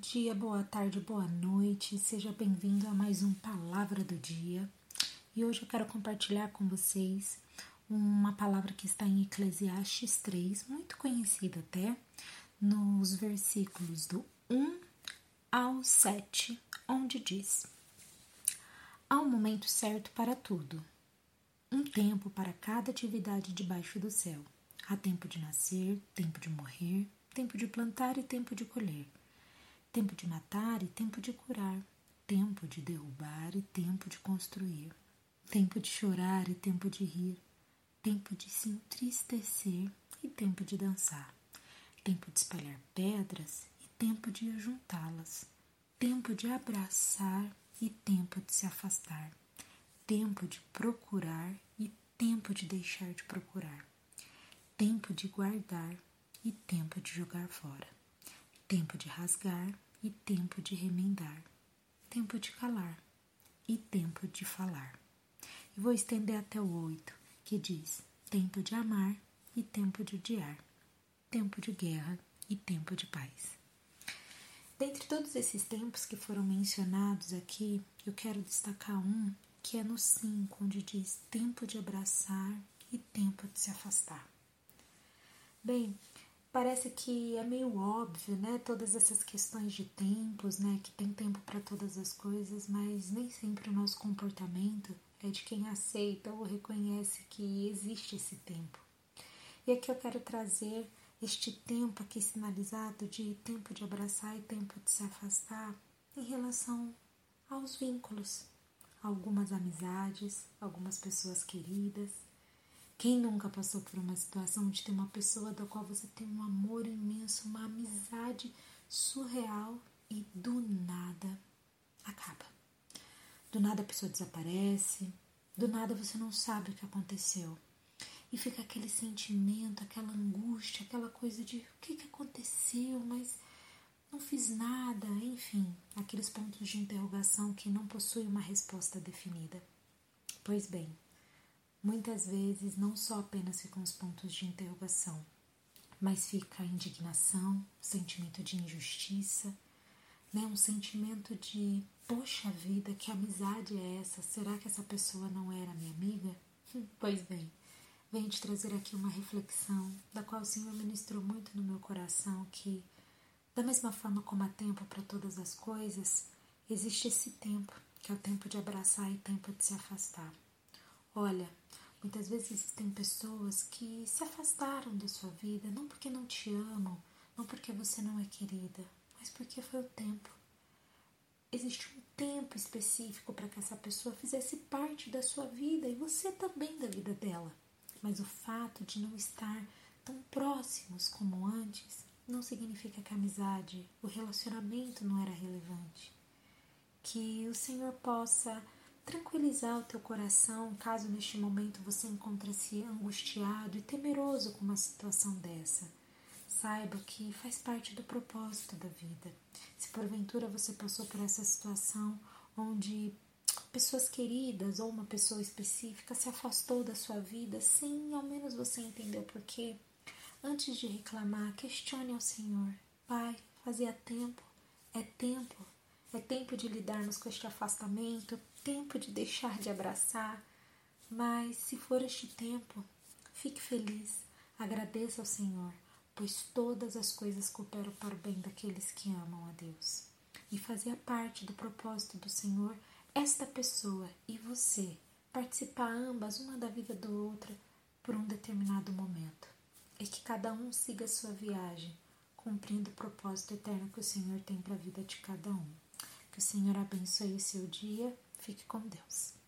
Dia, boa tarde, boa noite, seja bem-vindo a mais um Palavra do Dia. E hoje eu quero compartilhar com vocês uma palavra que está em Eclesiastes 3, muito conhecida até, nos versículos do 1 ao 7, onde diz: Há um momento certo para tudo, um tempo para cada atividade debaixo do céu. Há tempo de nascer, tempo de morrer, tempo de plantar e tempo de colher tempo de matar e tempo de curar, tempo de derrubar e tempo de construir, tempo de chorar e tempo de rir, tempo de se entristecer e tempo de dançar, tempo de espalhar pedras e tempo de juntá-las, tempo de abraçar e tempo de se afastar, tempo de procurar e tempo de deixar de procurar, tempo de guardar e tempo de jogar fora. Tempo de rasgar e tempo de remendar, tempo de calar e tempo de falar. E vou estender até o oito, que diz tempo de amar e tempo de odiar, tempo de guerra e tempo de paz. Dentre todos esses tempos que foram mencionados aqui, eu quero destacar um que é no 5, onde diz tempo de abraçar e tempo de se afastar. Bem, parece que é meio óbvio, né? Todas essas questões de tempos, né? Que tem tempo para todas as coisas, mas nem sempre o nosso comportamento é de quem aceita ou reconhece que existe esse tempo. E aqui eu quero trazer este tempo aqui sinalizado de tempo de abraçar e tempo de se afastar em relação aos vínculos, algumas amizades, algumas pessoas queridas quem nunca passou por uma situação de ter uma pessoa da qual você tem um amor imenso, uma amizade surreal e do nada acaba? Do nada a pessoa desaparece, do nada você não sabe o que aconteceu. E fica aquele sentimento, aquela angústia, aquela coisa de o que, que aconteceu, mas não fiz nada, enfim, aqueles pontos de interrogação que não possuem uma resposta definida. Pois bem, Muitas vezes não só apenas ficam os pontos de interrogação, mas fica a indignação, sentimento de injustiça, né? um sentimento de poxa vida, que amizade é essa? Será que essa pessoa não era minha amiga? Hum, pois bem, venho te trazer aqui uma reflexão da qual o Senhor ministrou muito no meu coração que da mesma forma como há tempo para todas as coisas, existe esse tempo, que é o tempo de abraçar e tempo de se afastar. Olha, muitas vezes existem pessoas que se afastaram da sua vida, não porque não te amam, não porque você não é querida, mas porque foi o tempo. Existe um tempo específico para que essa pessoa fizesse parte da sua vida e você também da vida dela. Mas o fato de não estar tão próximos como antes não significa que a amizade, o relacionamento não era relevante. Que o Senhor possa tranquilizar o teu coração caso neste momento você encontre-se angustiado e temeroso com uma situação dessa. Saiba que faz parte do propósito da vida. Se porventura você passou por essa situação onde pessoas queridas ou uma pessoa específica se afastou da sua vida sem ao menos você entender o porquê, antes de reclamar, questione ao Senhor. Pai, fazia tempo, é tempo é tempo de lidarmos com este afastamento, tempo de deixar de abraçar. Mas, se for este tempo, fique feliz, agradeça ao Senhor, pois todas as coisas cooperam para o bem daqueles que amam a Deus. E fazia parte do propósito do Senhor esta pessoa e você participar ambas, uma da vida do outro, por um determinado momento. E que cada um siga a sua viagem, cumprindo o propósito eterno que o Senhor tem para a vida de cada um. Que o Senhor abençoe o seu dia. Fique com Deus.